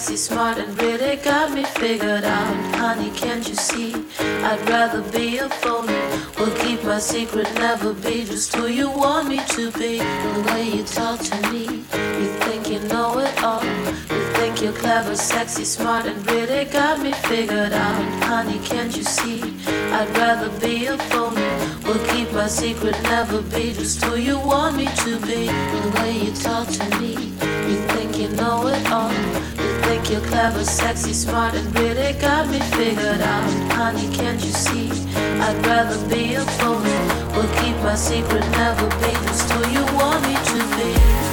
sexy, smart, and really got me figured out. Honey, can't you see? I'd rather be a phony. Will keep my secret, never be just who you want me to be. The way you talk to me, you think you know it all. You think you're clever, sexy, smart, and really got me figured out. Honey, can't you see? I'd rather be a phony. Will keep my secret, never be just who you want me to be. The way you talk to me, you think you know it all. You're clever, sexy, smart, and really got me figured out. Honey, can't you see? I'd rather be a phony. Will keep my secret, never be just who you want me to be.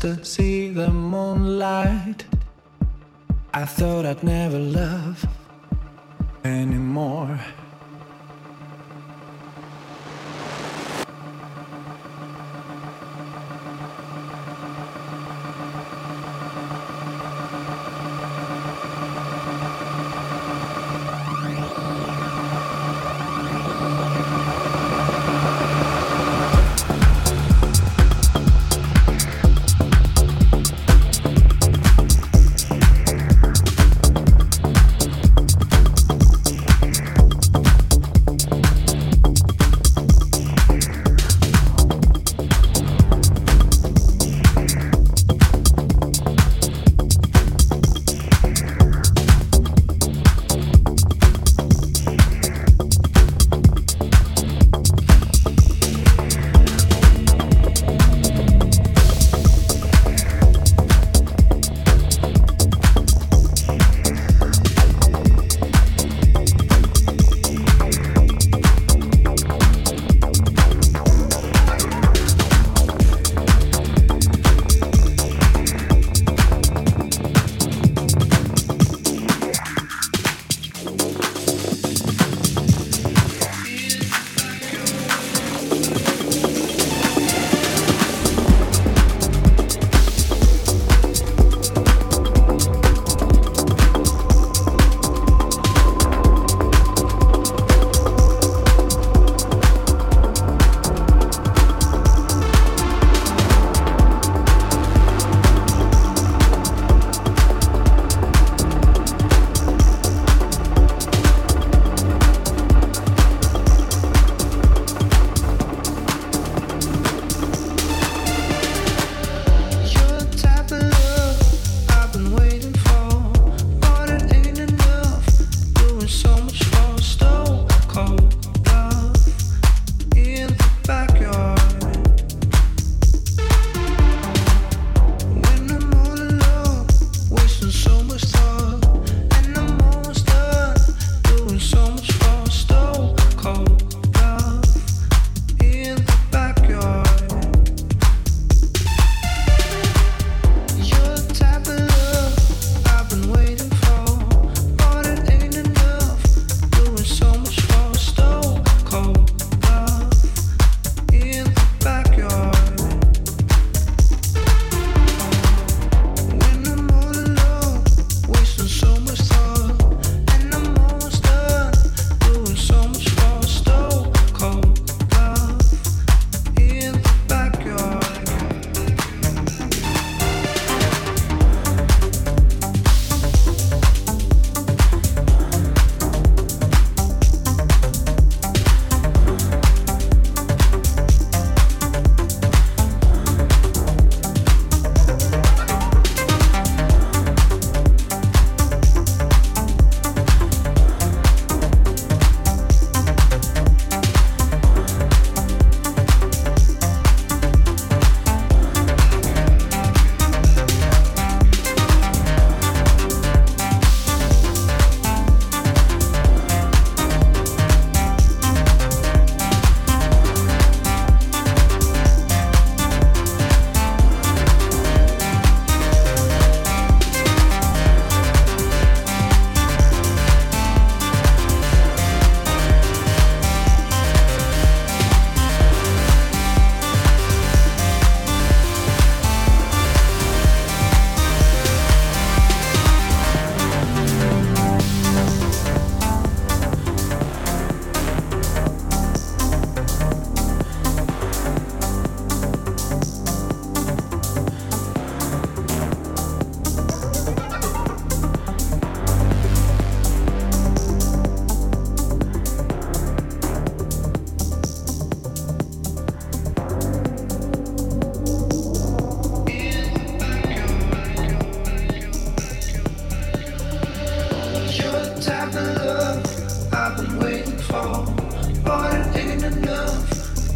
The moonlight.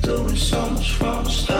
doing so much from the start.